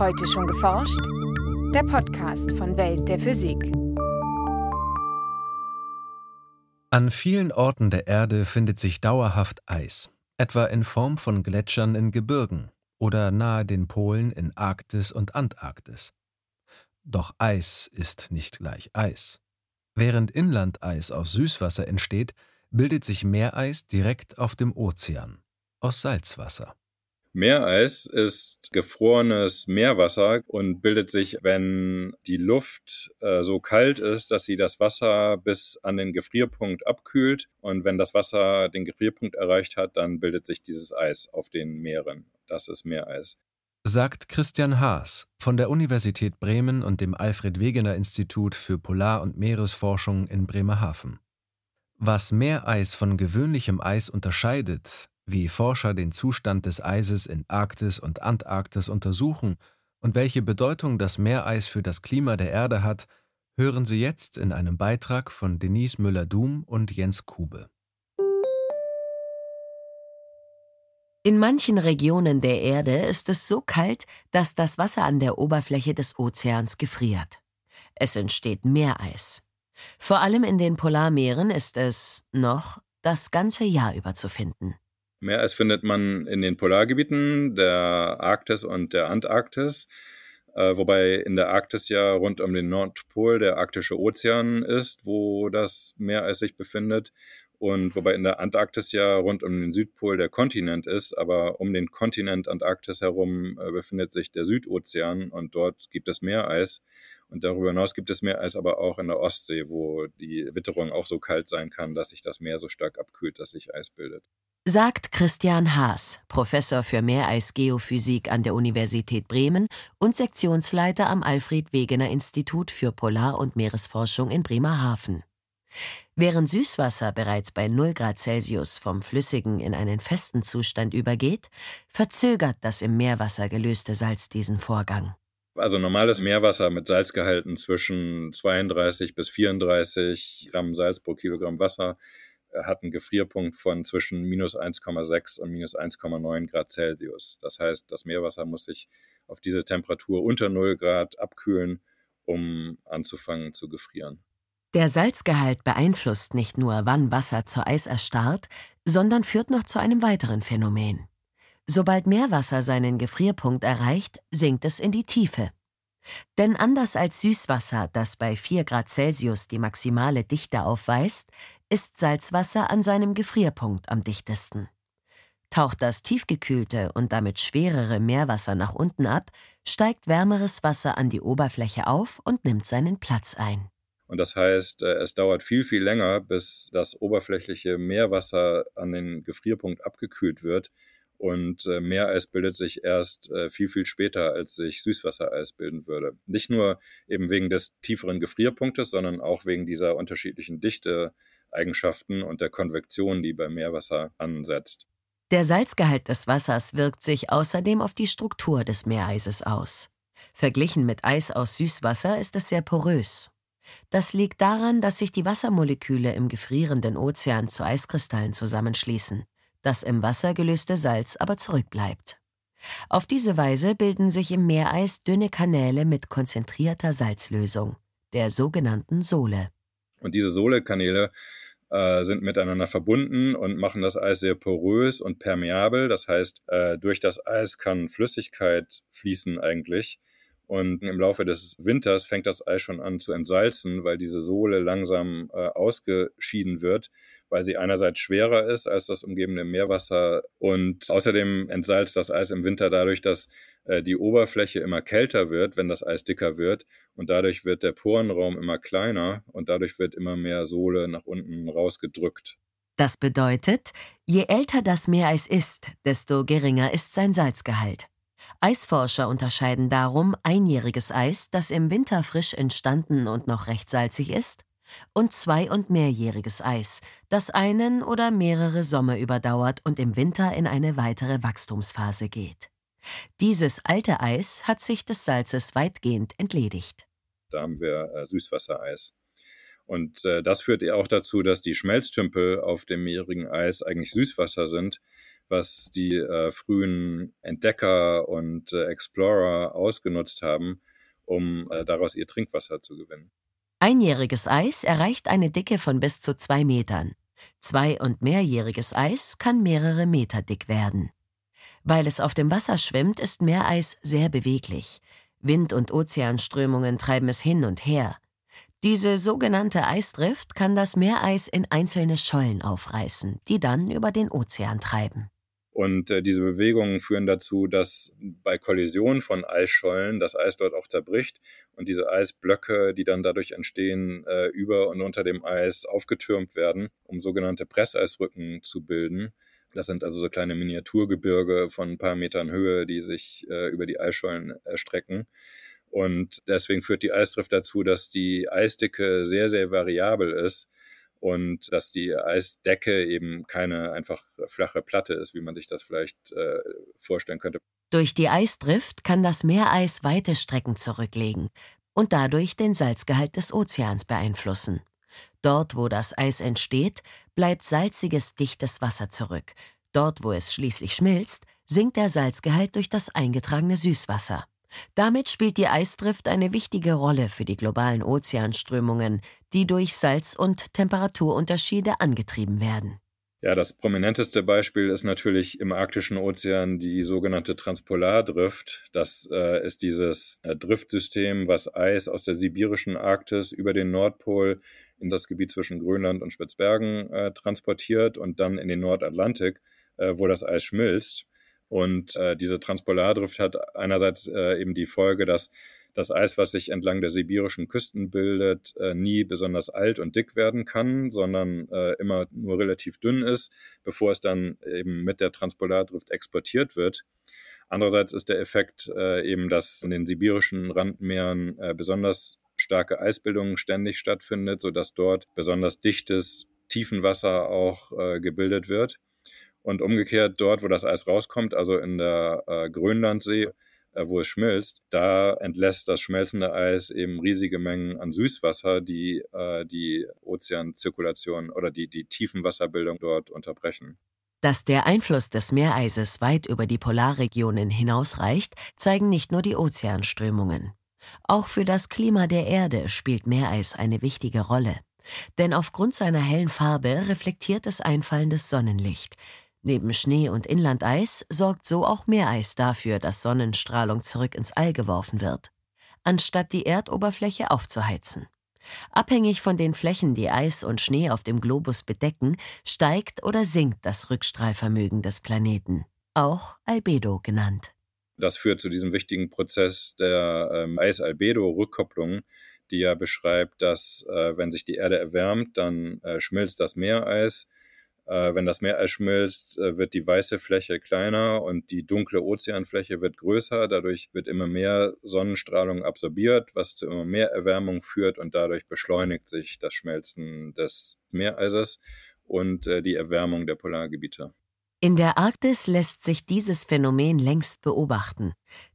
Heute schon geforscht? Der Podcast von Welt der Physik. An vielen Orten der Erde findet sich dauerhaft Eis, etwa in Form von Gletschern in Gebirgen oder nahe den Polen in Arktis und Antarktis. Doch Eis ist nicht gleich Eis. Während Inlandeis aus Süßwasser entsteht, bildet sich Meereis direkt auf dem Ozean aus Salzwasser. Meereis ist gefrorenes Meerwasser und bildet sich, wenn die Luft äh, so kalt ist, dass sie das Wasser bis an den Gefrierpunkt abkühlt. Und wenn das Wasser den Gefrierpunkt erreicht hat, dann bildet sich dieses Eis auf den Meeren. Das ist Meereis. Sagt Christian Haas von der Universität Bremen und dem Alfred Wegener Institut für Polar- und Meeresforschung in Bremerhaven. Was Meereis von gewöhnlichem Eis unterscheidet, wie Forscher den Zustand des Eises in Arktis und Antarktis untersuchen und welche Bedeutung das Meereis für das Klima der Erde hat, hören Sie jetzt in einem Beitrag von Denise Müller-Dum und Jens Kube. In manchen Regionen der Erde ist es so kalt, dass das Wasser an der Oberfläche des Ozeans gefriert. Es entsteht Meereis. Vor allem in den Polarmeeren ist es noch das ganze Jahr über zu finden. Meereis findet man in den Polargebieten der Arktis und der Antarktis, äh, wobei in der Arktis ja rund um den Nordpol der arktische Ozean ist, wo das Meereis sich befindet. Und wobei in der Antarktis ja rund um den Südpol der Kontinent ist, aber um den Kontinent Antarktis herum äh, befindet sich der Südozean und dort gibt es Meereis. Und darüber hinaus gibt es Meereis aber auch in der Ostsee, wo die Witterung auch so kalt sein kann, dass sich das Meer so stark abkühlt, dass sich Eis bildet sagt Christian Haas, Professor für Meereisgeophysik an der Universität Bremen und Sektionsleiter am Alfred Wegener Institut für Polar- und Meeresforschung in Bremerhaven. Während Süßwasser bereits bei 0 Grad Celsius vom flüssigen in einen festen Zustand übergeht, verzögert das im Meerwasser gelöste Salz diesen Vorgang. Also normales Meerwasser mit Salzgehalten zwischen 32 bis 34 Gramm Salz pro Kilogramm Wasser hat einen Gefrierpunkt von zwischen minus 1,6 und minus 1,9 Grad Celsius. Das heißt, das Meerwasser muss sich auf diese Temperatur unter 0 Grad abkühlen, um anzufangen zu gefrieren. Der Salzgehalt beeinflusst nicht nur, wann Wasser zu Eis erstarrt, sondern führt noch zu einem weiteren Phänomen. Sobald Meerwasser seinen Gefrierpunkt erreicht, sinkt es in die Tiefe. Denn anders als Süßwasser, das bei 4 Grad Celsius die maximale Dichte aufweist, ist Salzwasser an seinem Gefrierpunkt am dichtesten. Taucht das tiefgekühlte und damit schwerere Meerwasser nach unten ab, steigt wärmeres Wasser an die Oberfläche auf und nimmt seinen Platz ein. Und das heißt, äh, es dauert viel, viel länger, bis das oberflächliche Meerwasser an den Gefrierpunkt abgekühlt wird, und äh, Meereis bildet sich erst äh, viel, viel später, als sich Süßwassereis bilden würde. Nicht nur eben wegen des tieferen Gefrierpunktes, sondern auch wegen dieser unterschiedlichen Dichteeigenschaften und der Konvektion, die beim Meerwasser ansetzt. Der Salzgehalt des Wassers wirkt sich außerdem auf die Struktur des Meereises aus. Verglichen mit Eis aus Süßwasser ist es sehr porös. Das liegt daran, dass sich die Wassermoleküle im gefrierenden Ozean zu Eiskristallen zusammenschließen das im Wasser gelöste Salz aber zurückbleibt. Auf diese Weise bilden sich im Meereis dünne Kanäle mit konzentrierter Salzlösung, der sogenannten Sohle. Und diese Sohlekanäle äh, sind miteinander verbunden und machen das Eis sehr porös und permeabel. Das heißt, äh, durch das Eis kann Flüssigkeit fließen eigentlich. Und im Laufe des Winters fängt das Eis schon an zu entsalzen, weil diese Sohle langsam äh, ausgeschieden wird weil sie einerseits schwerer ist als das umgebende Meerwasser und außerdem entsalzt das Eis im Winter dadurch, dass äh, die Oberfläche immer kälter wird, wenn das Eis dicker wird und dadurch wird der Porenraum immer kleiner und dadurch wird immer mehr Sohle nach unten rausgedrückt. Das bedeutet, je älter das Meereis ist, desto geringer ist sein Salzgehalt. Eisforscher unterscheiden darum einjähriges Eis, das im Winter frisch entstanden und noch recht salzig ist, und zwei- und mehrjähriges Eis, das einen oder mehrere Sommer überdauert und im Winter in eine weitere Wachstumsphase geht. Dieses alte Eis hat sich des Salzes weitgehend entledigt. Da haben wir äh, Süßwassereis. Und äh, das führt auch dazu, dass die Schmelztümpel auf dem meerigen Eis eigentlich Süßwasser sind, was die äh, frühen Entdecker und äh, Explorer ausgenutzt haben, um äh, daraus ihr Trinkwasser zu gewinnen. Einjähriges Eis erreicht eine Dicke von bis zu zwei Metern. Zwei- und mehrjähriges Eis kann mehrere Meter dick werden. Weil es auf dem Wasser schwimmt, ist Meereis sehr beweglich. Wind- und Ozeanströmungen treiben es hin und her. Diese sogenannte Eisdrift kann das Meereis in einzelne Schollen aufreißen, die dann über den Ozean treiben. Und äh, diese Bewegungen führen dazu, dass bei Kollision von Eisschollen das Eis dort auch zerbricht und diese Eisblöcke, die dann dadurch entstehen, äh, über und unter dem Eis aufgetürmt werden, um sogenannte Presseisrücken zu bilden. Das sind also so kleine Miniaturgebirge von ein paar Metern Höhe, die sich äh, über die Eisschollen erstrecken. Und deswegen führt die Eisdrift dazu, dass die Eisdicke sehr, sehr variabel ist und dass die Eisdecke eben keine einfach flache Platte ist, wie man sich das vielleicht äh, vorstellen könnte. Durch die Eisdrift kann das Meereis weite Strecken zurücklegen und dadurch den Salzgehalt des Ozeans beeinflussen. Dort, wo das Eis entsteht, bleibt salziges, dichtes Wasser zurück. Dort, wo es schließlich schmilzt, sinkt der Salzgehalt durch das eingetragene Süßwasser. Damit spielt die Eisdrift eine wichtige Rolle für die globalen Ozeanströmungen, die durch Salz- und Temperaturunterschiede angetrieben werden. Ja, das prominenteste Beispiel ist natürlich im arktischen Ozean die sogenannte Transpolardrift. Das äh, ist dieses äh, Driftsystem, was Eis aus der sibirischen Arktis über den Nordpol in das Gebiet zwischen Grönland und Spitzbergen äh, transportiert und dann in den Nordatlantik, äh, wo das Eis schmilzt. Und äh, diese Transpolardrift hat einerseits äh, eben die Folge, dass das Eis, was sich entlang der sibirischen Küsten bildet, äh, nie besonders alt und dick werden kann, sondern äh, immer nur relativ dünn ist, bevor es dann eben mit der Transpolardrift exportiert wird. Andererseits ist der Effekt äh, eben, dass in den sibirischen Randmeeren äh, besonders starke Eisbildung ständig stattfindet, sodass dort besonders dichtes Tiefenwasser auch äh, gebildet wird. Und umgekehrt dort, wo das Eis rauskommt, also in der äh, Grönlandsee, äh, wo es schmilzt, da entlässt das schmelzende Eis eben riesige Mengen an Süßwasser, die äh, die Ozeanzirkulation oder die, die Tiefenwasserbildung dort unterbrechen. Dass der Einfluss des Meereises weit über die Polarregionen hinausreicht, zeigen nicht nur die Ozeanströmungen. Auch für das Klima der Erde spielt Meereis eine wichtige Rolle. Denn aufgrund seiner hellen Farbe reflektiert es einfallendes Sonnenlicht. Neben Schnee und Inlandeis sorgt so auch Meereis dafür, dass Sonnenstrahlung zurück ins All geworfen wird, anstatt die Erdoberfläche aufzuheizen. Abhängig von den Flächen, die Eis und Schnee auf dem Globus bedecken, steigt oder sinkt das Rückstrahlvermögen des Planeten, auch Albedo genannt. Das führt zu diesem wichtigen Prozess der ähm, Eis-Albedo-Rückkopplung, die ja beschreibt, dass äh, wenn sich die Erde erwärmt, dann äh, schmilzt das Meereis wenn das Meer schmilzt, äh, wird die weiße Fläche kleiner und die dunkle Ozeanfläche wird größer. Dadurch wird immer mehr Sonnenstrahlung absorbiert, was zu immer mehr Erwärmung führt und dadurch beschleunigt sich das Schmelzen des Meereises und äh, die Erwärmung der Polargebiete. In der Arktis lässt sich dieses Phänomen längst beobachten.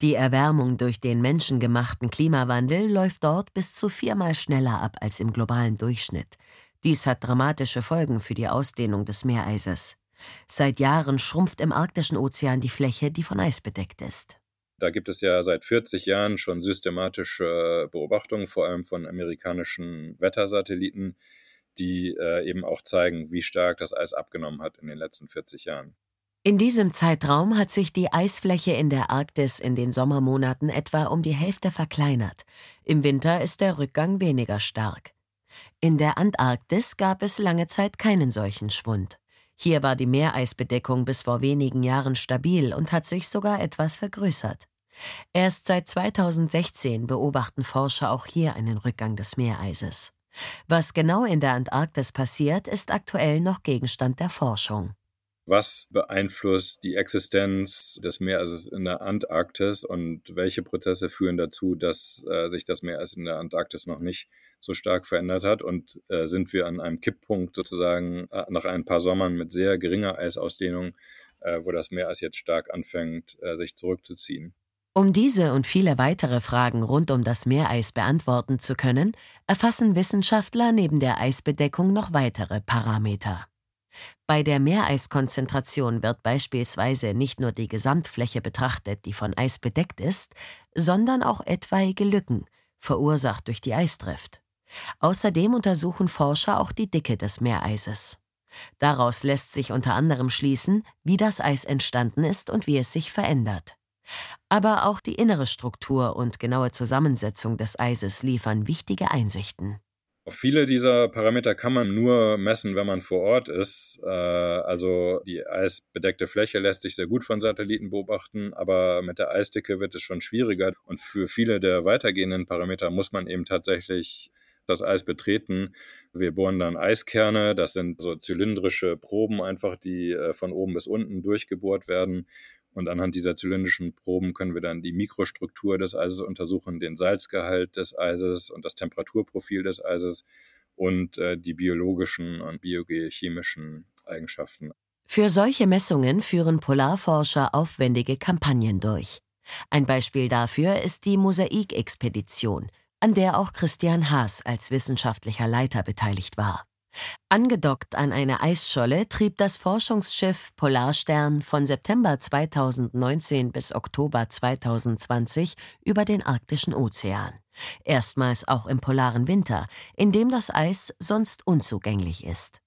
Die Erwärmung durch den menschengemachten Klimawandel läuft dort bis zu viermal schneller ab als im globalen Durchschnitt. Dies hat dramatische Folgen für die Ausdehnung des Meereises. Seit Jahren schrumpft im arktischen Ozean die Fläche, die von Eis bedeckt ist. Da gibt es ja seit 40 Jahren schon systematische Beobachtungen, vor allem von amerikanischen Wettersatelliten, die äh, eben auch zeigen, wie stark das Eis abgenommen hat in den letzten 40 Jahren. In diesem Zeitraum hat sich die Eisfläche in der Arktis in den Sommermonaten etwa um die Hälfte verkleinert. Im Winter ist der Rückgang weniger stark. In der Antarktis gab es lange Zeit keinen solchen Schwund. Hier war die Meereisbedeckung bis vor wenigen Jahren stabil und hat sich sogar etwas vergrößert. Erst seit 2016 beobachten Forscher auch hier einen Rückgang des Meereises. Was genau in der Antarktis passiert, ist aktuell noch Gegenstand der Forschung was beeinflusst die Existenz des Meeres in der Antarktis und welche Prozesse führen dazu, dass äh, sich das Meereis in der Antarktis noch nicht so stark verändert hat und äh, sind wir an einem Kipppunkt sozusagen äh, nach ein paar Sommern mit sehr geringer Eisausdehnung, äh, wo das Meereis jetzt stark anfängt, äh, sich zurückzuziehen. Um diese und viele weitere Fragen rund um das Meereis beantworten zu können, erfassen Wissenschaftler neben der Eisbedeckung noch weitere Parameter. Bei der Meereiskonzentration wird beispielsweise nicht nur die Gesamtfläche betrachtet, die von Eis bedeckt ist, sondern auch etwaige Lücken, verursacht durch die Eisdrift. Außerdem untersuchen Forscher auch die Dicke des Meereises. Daraus lässt sich unter anderem schließen, wie das Eis entstanden ist und wie es sich verändert. Aber auch die innere Struktur und genaue Zusammensetzung des Eises liefern wichtige Einsichten. Viele dieser Parameter kann man nur messen, wenn man vor Ort ist. Äh, also die eisbedeckte Fläche lässt sich sehr gut von Satelliten beobachten, aber mit der Eisdicke wird es schon schwieriger. Und für viele der weitergehenden Parameter muss man eben tatsächlich das Eis betreten. Wir bohren dann Eiskerne, das sind so zylindrische Proben einfach, die äh, von oben bis unten durchgebohrt werden. Und anhand dieser zylindrischen Proben können wir dann die Mikrostruktur des Eises untersuchen, den Salzgehalt des Eises und das Temperaturprofil des Eises und äh, die biologischen und biogeochemischen Eigenschaften. Für solche Messungen führen Polarforscher aufwendige Kampagnen durch. Ein Beispiel dafür ist die Mosaik-Expedition, an der auch Christian Haas als wissenschaftlicher Leiter beteiligt war. Angedockt an eine Eisscholle trieb das Forschungsschiff Polarstern von September 2019 bis Oktober 2020 über den arktischen Ozean. Erstmals auch im polaren Winter, in dem das Eis sonst unzugänglich ist.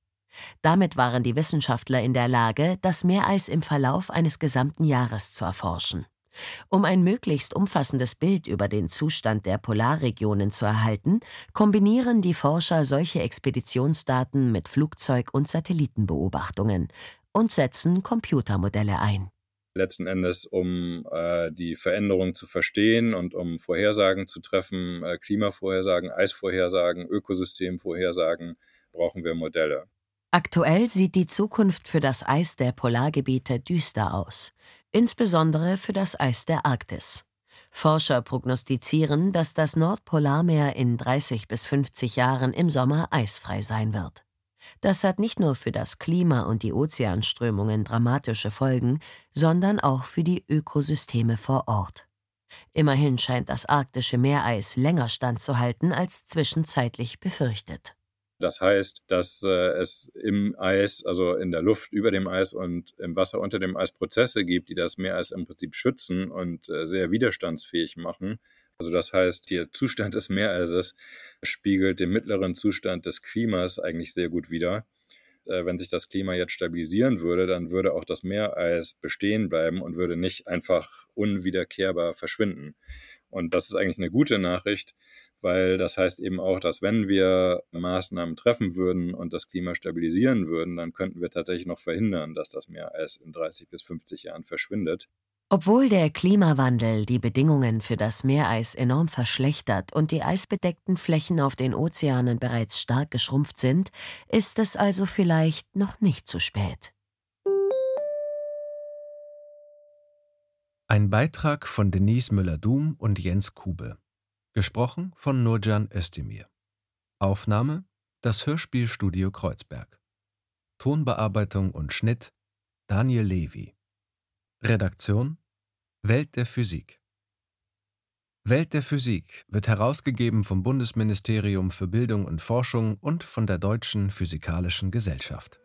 Damit waren die Wissenschaftler in der Lage, das Meereis im Verlauf eines gesamten Jahres zu erforschen. Um ein möglichst umfassendes Bild über den Zustand der Polarregionen zu erhalten, kombinieren die Forscher solche Expeditionsdaten mit Flugzeug- und Satellitenbeobachtungen und setzen Computermodelle ein. Letzten Endes, um äh, die Veränderung zu verstehen und um Vorhersagen zu treffen, äh, Klimavorhersagen, Eisvorhersagen, Ökosystemvorhersagen, brauchen wir Modelle. Aktuell sieht die Zukunft für das Eis der Polargebiete düster aus insbesondere für das Eis der Arktis. Forscher prognostizieren, dass das Nordpolarmeer in 30 bis 50 Jahren im Sommer eisfrei sein wird. Das hat nicht nur für das Klima und die Ozeanströmungen dramatische Folgen, sondern auch für die Ökosysteme vor Ort. Immerhin scheint das arktische Meereis länger standzuhalten als zwischenzeitlich befürchtet. Das heißt, dass äh, es im Eis, also in der Luft über dem Eis und im Wasser unter dem Eis Prozesse gibt, die das Meereis im Prinzip schützen und äh, sehr widerstandsfähig machen. Also das heißt, der Zustand des Meereises spiegelt den mittleren Zustand des Klimas eigentlich sehr gut wider. Äh, wenn sich das Klima jetzt stabilisieren würde, dann würde auch das Meereis bestehen bleiben und würde nicht einfach unwiederkehrbar verschwinden. Und das ist eigentlich eine gute Nachricht, weil das heißt eben auch, dass wenn wir Maßnahmen treffen würden und das Klima stabilisieren würden, dann könnten wir tatsächlich noch verhindern, dass das Meereis in 30 bis 50 Jahren verschwindet. Obwohl der Klimawandel die Bedingungen für das Meereis enorm verschlechtert und die eisbedeckten Flächen auf den Ozeanen bereits stark geschrumpft sind, ist es also vielleicht noch nicht zu spät. Ein Beitrag von Denise Müller-Dum und Jens Kube. Gesprochen von Nurcan Özdemir. Aufnahme das Hörspielstudio Kreuzberg. Tonbearbeitung und Schnitt Daniel Levy. Redaktion Welt der Physik. Welt der Physik wird herausgegeben vom Bundesministerium für Bildung und Forschung und von der Deutschen Physikalischen Gesellschaft.